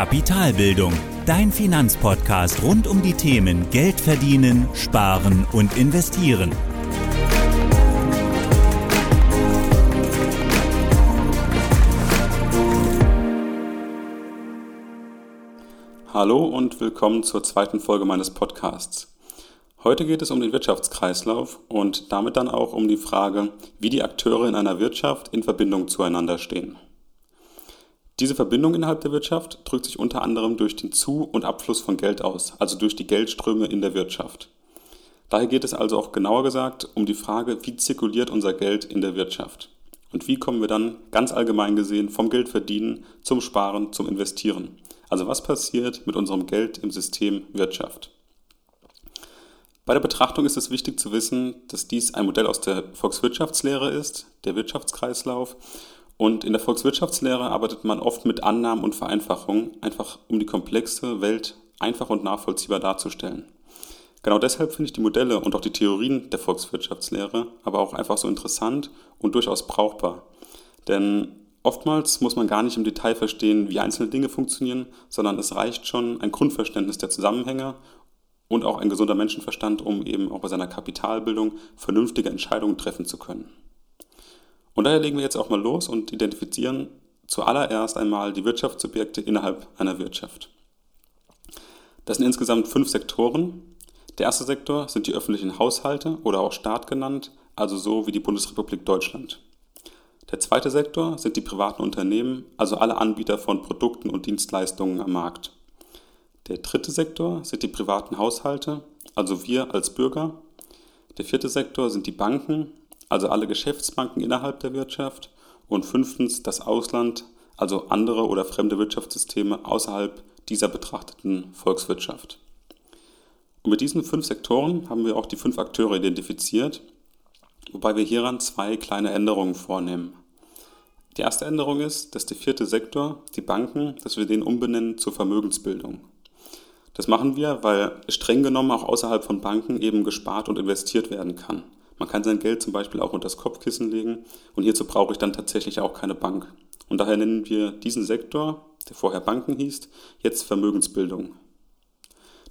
Kapitalbildung, dein Finanzpodcast rund um die Themen Geld verdienen, sparen und investieren. Hallo und willkommen zur zweiten Folge meines Podcasts. Heute geht es um den Wirtschaftskreislauf und damit dann auch um die Frage, wie die Akteure in einer Wirtschaft in Verbindung zueinander stehen. Diese Verbindung innerhalb der Wirtschaft drückt sich unter anderem durch den Zu- und Abfluss von Geld aus, also durch die Geldströme in der Wirtschaft. Daher geht es also auch genauer gesagt um die Frage, wie zirkuliert unser Geld in der Wirtschaft und wie kommen wir dann ganz allgemein gesehen vom Geldverdienen zum Sparen, zum Investieren. Also was passiert mit unserem Geld im System Wirtschaft? Bei der Betrachtung ist es wichtig zu wissen, dass dies ein Modell aus der Volkswirtschaftslehre ist, der Wirtschaftskreislauf, und in der Volkswirtschaftslehre arbeitet man oft mit Annahmen und Vereinfachungen, einfach um die komplexe Welt einfach und nachvollziehbar darzustellen. Genau deshalb finde ich die Modelle und auch die Theorien der Volkswirtschaftslehre aber auch einfach so interessant und durchaus brauchbar. Denn oftmals muss man gar nicht im Detail verstehen, wie einzelne Dinge funktionieren, sondern es reicht schon ein Grundverständnis der Zusammenhänge und auch ein gesunder Menschenverstand, um eben auch bei seiner Kapitalbildung vernünftige Entscheidungen treffen zu können. Und daher legen wir jetzt auch mal los und identifizieren zuallererst einmal die Wirtschaftssubjekte innerhalb einer Wirtschaft. Das sind insgesamt fünf Sektoren. Der erste Sektor sind die öffentlichen Haushalte oder auch Staat genannt, also so wie die Bundesrepublik Deutschland. Der zweite Sektor sind die privaten Unternehmen, also alle Anbieter von Produkten und Dienstleistungen am Markt. Der dritte Sektor sind die privaten Haushalte, also wir als Bürger. Der vierte Sektor sind die Banken, also alle Geschäftsbanken innerhalb der Wirtschaft. Und fünftens das Ausland, also andere oder fremde Wirtschaftssysteme außerhalb dieser betrachteten Volkswirtschaft. Und mit diesen fünf Sektoren haben wir auch die fünf Akteure identifiziert, wobei wir hieran zwei kleine Änderungen vornehmen. Die erste Änderung ist, dass der vierte Sektor, die Banken, dass wir den umbenennen zur Vermögensbildung. Das machen wir, weil streng genommen auch außerhalb von Banken eben gespart und investiert werden kann. Man kann sein Geld zum Beispiel auch unter das Kopfkissen legen und hierzu brauche ich dann tatsächlich auch keine Bank. Und daher nennen wir diesen Sektor, der vorher Banken hieß, jetzt Vermögensbildung.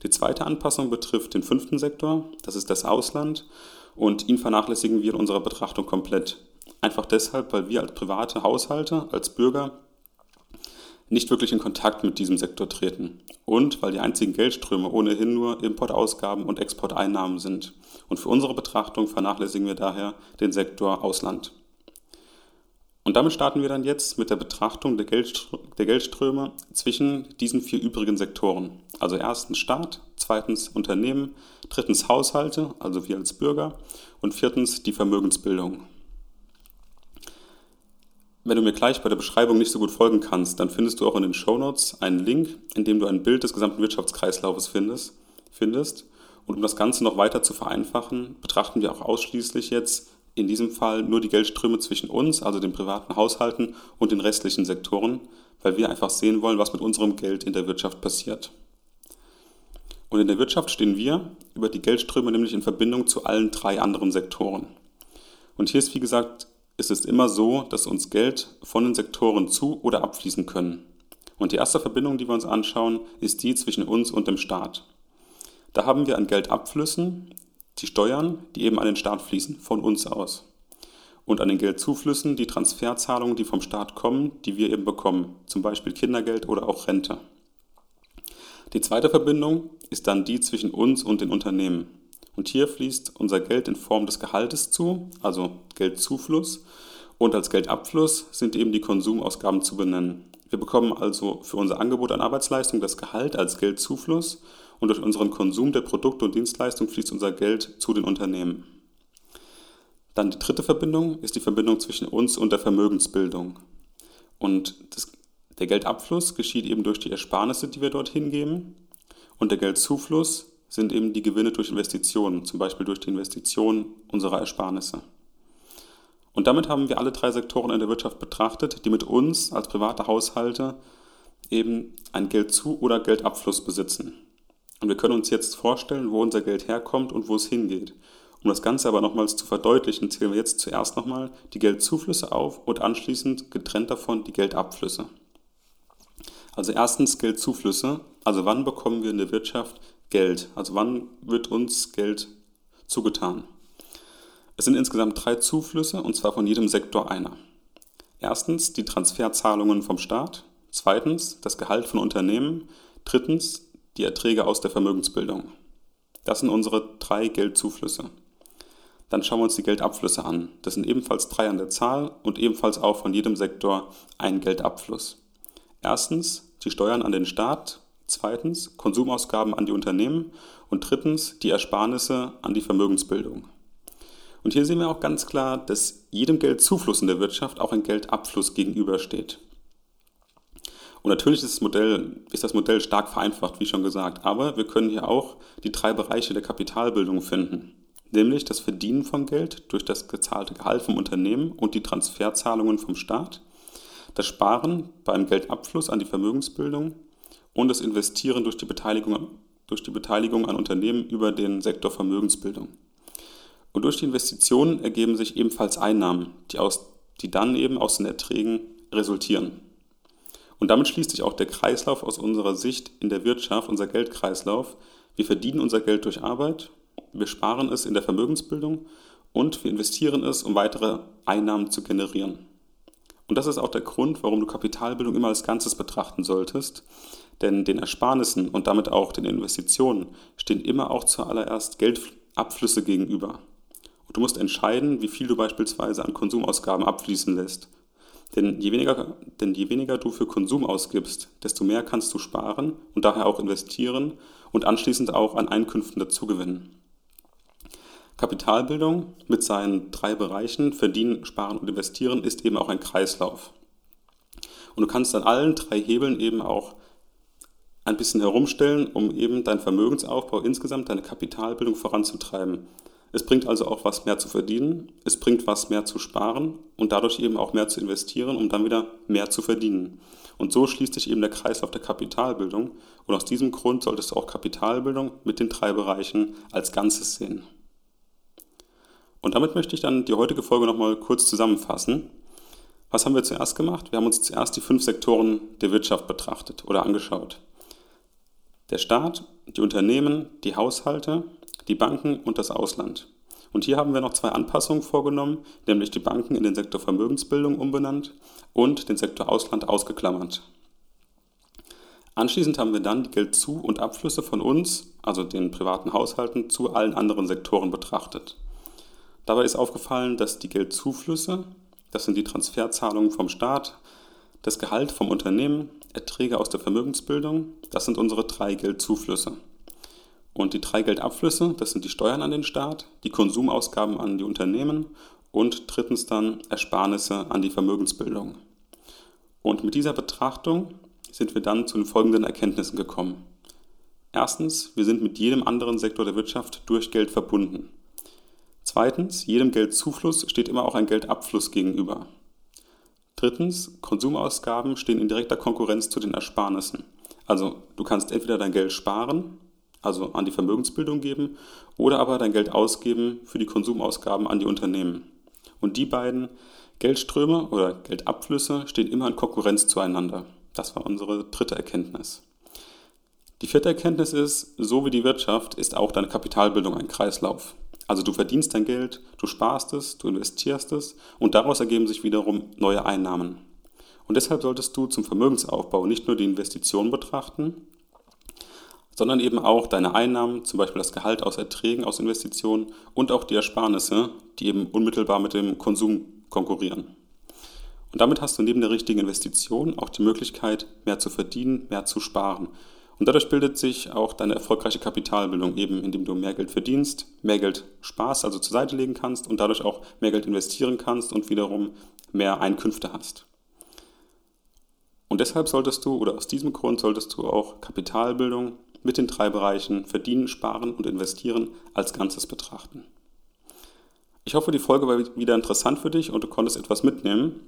Die zweite Anpassung betrifft den fünften Sektor, das ist das Ausland, und ihn vernachlässigen wir in unserer Betrachtung komplett. Einfach deshalb, weil wir als private Haushalte, als Bürger nicht wirklich in Kontakt mit diesem Sektor treten und weil die einzigen Geldströme ohnehin nur Importausgaben und Exporteinnahmen sind. Und für unsere Betrachtung vernachlässigen wir daher den Sektor Ausland. Und damit starten wir dann jetzt mit der Betrachtung der, Geldströme zwischen diesen vier übrigen Sektoren. Also erstens Staat, zweitens Unternehmen, drittens Haushalte, also wir als Bürger und viertens die Vermögensbildung. Wenn du mir gleich bei der Beschreibung nicht so gut folgen kannst, dann findest du auch in den Show Notes einen Link, in dem du ein Bild des gesamten Wirtschaftskreislaufes findest. findest. Und um das Ganze noch weiter zu vereinfachen, betrachten wir auch ausschließlich jetzt in diesem Fall nur die Geldströme zwischen uns, also den privaten Haushalten und den restlichen Sektoren, weil wir einfach sehen wollen, was mit unserem Geld in der Wirtschaft passiert. Und in der Wirtschaft stehen wir über die Geldströme nämlich in Verbindung zu allen drei anderen Sektoren. Und hier ist, wie gesagt, ist es immer so, dass uns Geld von den Sektoren zu oder abfließen können. Und die erste Verbindung, die wir uns anschauen, ist die zwischen uns und dem Staat. Da haben wir an Geldabflüssen die Steuern, die eben an den Staat fließen, von uns aus. Und an den Geldzuflüssen die Transferzahlungen, die vom Staat kommen, die wir eben bekommen, zum Beispiel Kindergeld oder auch Rente. Die zweite Verbindung ist dann die zwischen uns und den Unternehmen. Und hier fließt unser Geld in Form des Gehaltes zu, also Geldzufluss. Und als Geldabfluss sind eben die Konsumausgaben zu benennen. Wir bekommen also für unser Angebot an Arbeitsleistung das Gehalt als Geldzufluss und durch unseren Konsum der Produkte und Dienstleistungen fließt unser Geld zu den Unternehmen. Dann die dritte Verbindung ist die Verbindung zwischen uns und der Vermögensbildung. Und das, der Geldabfluss geschieht eben durch die Ersparnisse, die wir dorthin geben. Und der Geldzufluss sind eben die Gewinne durch Investitionen, zum Beispiel durch die Investition unserer Ersparnisse. Und damit haben wir alle drei Sektoren in der Wirtschaft betrachtet, die mit uns als private Haushalte eben ein Geldzu- oder Geldabfluss besitzen. Und wir können uns jetzt vorstellen, wo unser Geld herkommt und wo es hingeht. Um das Ganze aber nochmals zu verdeutlichen, zählen wir jetzt zuerst nochmal die Geldzuflüsse auf und anschließend getrennt davon die Geldabflüsse. Also erstens Geldzuflüsse. Also wann bekommen wir in der Wirtschaft Geld? Also wann wird uns Geld zugetan? Es sind insgesamt drei Zuflüsse und zwar von jedem Sektor einer. Erstens die Transferzahlungen vom Staat, zweitens das Gehalt von Unternehmen, drittens die Erträge aus der Vermögensbildung. Das sind unsere drei Geldzuflüsse. Dann schauen wir uns die Geldabflüsse an. Das sind ebenfalls drei an der Zahl und ebenfalls auch von jedem Sektor ein Geldabfluss. Erstens die Steuern an den Staat, zweitens Konsumausgaben an die Unternehmen und drittens die Ersparnisse an die Vermögensbildung. Und hier sehen wir auch ganz klar, dass jedem Geldzufluss in der Wirtschaft auch ein Geldabfluss gegenübersteht. Und natürlich ist das, Modell, ist das Modell stark vereinfacht, wie schon gesagt, aber wir können hier auch die drei Bereiche der Kapitalbildung finden, nämlich das Verdienen von Geld durch das gezahlte Gehalt vom Unternehmen und die Transferzahlungen vom Staat, das Sparen beim Geldabfluss an die Vermögensbildung und das Investieren durch die Beteiligung, durch die Beteiligung an Unternehmen über den Sektor Vermögensbildung. Und durch die Investitionen ergeben sich ebenfalls Einnahmen, die, aus, die dann eben aus den Erträgen resultieren. Und damit schließt sich auch der Kreislauf aus unserer Sicht in der Wirtschaft, unser Geldkreislauf. Wir verdienen unser Geld durch Arbeit, wir sparen es in der Vermögensbildung und wir investieren es, um weitere Einnahmen zu generieren. Und das ist auch der Grund, warum du Kapitalbildung immer als Ganzes betrachten solltest. Denn den Ersparnissen und damit auch den Investitionen stehen immer auch zuallererst Geldabflüsse gegenüber. Und du musst entscheiden, wie viel du beispielsweise an Konsumausgaben abfließen lässt. Denn je, weniger, denn je weniger du für Konsum ausgibst, desto mehr kannst du sparen und daher auch investieren und anschließend auch an Einkünften dazugewinnen. Kapitalbildung mit seinen drei Bereichen Verdienen, Sparen und Investieren ist eben auch ein Kreislauf. Und du kannst an allen drei Hebeln eben auch ein bisschen herumstellen, um eben deinen Vermögensaufbau insgesamt, deine Kapitalbildung voranzutreiben. Es bringt also auch was mehr zu verdienen, es bringt was mehr zu sparen und dadurch eben auch mehr zu investieren, um dann wieder mehr zu verdienen. Und so schließt sich eben der Kreislauf der Kapitalbildung und aus diesem Grund solltest du auch Kapitalbildung mit den drei Bereichen als Ganzes sehen. Und damit möchte ich dann die heutige Folge nochmal kurz zusammenfassen. Was haben wir zuerst gemacht? Wir haben uns zuerst die fünf Sektoren der Wirtschaft betrachtet oder angeschaut. Der Staat, die Unternehmen, die Haushalte, die Banken und das Ausland. Und hier haben wir noch zwei Anpassungen vorgenommen, nämlich die Banken in den Sektor Vermögensbildung umbenannt und den Sektor Ausland ausgeklammert. Anschließend haben wir dann die Geldzu- und Abflüsse von uns, also den privaten Haushalten, zu allen anderen Sektoren betrachtet. Dabei ist aufgefallen, dass die Geldzuflüsse, das sind die Transferzahlungen vom Staat, das Gehalt vom Unternehmen, Erträge aus der Vermögensbildung, das sind unsere drei Geldzuflüsse. Und die drei Geldabflüsse, das sind die Steuern an den Staat, die Konsumausgaben an die Unternehmen und drittens dann Ersparnisse an die Vermögensbildung. Und mit dieser Betrachtung sind wir dann zu den folgenden Erkenntnissen gekommen. Erstens, wir sind mit jedem anderen Sektor der Wirtschaft durch Geld verbunden. Zweitens, jedem Geldzufluss steht immer auch ein Geldabfluss gegenüber. Drittens, Konsumausgaben stehen in direkter Konkurrenz zu den Ersparnissen. Also du kannst entweder dein Geld sparen also an die Vermögensbildung geben, oder aber dein Geld ausgeben für die Konsumausgaben an die Unternehmen. Und die beiden Geldströme oder Geldabflüsse stehen immer in Konkurrenz zueinander. Das war unsere dritte Erkenntnis. Die vierte Erkenntnis ist, so wie die Wirtschaft ist auch deine Kapitalbildung ein Kreislauf. Also du verdienst dein Geld, du sparst es, du investierst es und daraus ergeben sich wiederum neue Einnahmen. Und deshalb solltest du zum Vermögensaufbau nicht nur die Investition betrachten, sondern eben auch deine Einnahmen, zum Beispiel das Gehalt aus Erträgen aus Investitionen und auch die Ersparnisse, die eben unmittelbar mit dem Konsum konkurrieren. Und damit hast du neben der richtigen Investition auch die Möglichkeit, mehr zu verdienen, mehr zu sparen. Und dadurch bildet sich auch deine erfolgreiche Kapitalbildung, eben indem du mehr Geld verdienst, mehr Geld sparst, also zur Seite legen kannst und dadurch auch mehr Geld investieren kannst und wiederum mehr Einkünfte hast. Und deshalb solltest du, oder aus diesem Grund solltest du auch Kapitalbildung mit den drei Bereichen Verdienen, Sparen und Investieren als Ganzes betrachten. Ich hoffe, die Folge war wieder interessant für dich und du konntest etwas mitnehmen.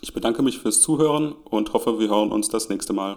Ich bedanke mich fürs Zuhören und hoffe, wir hören uns das nächste Mal.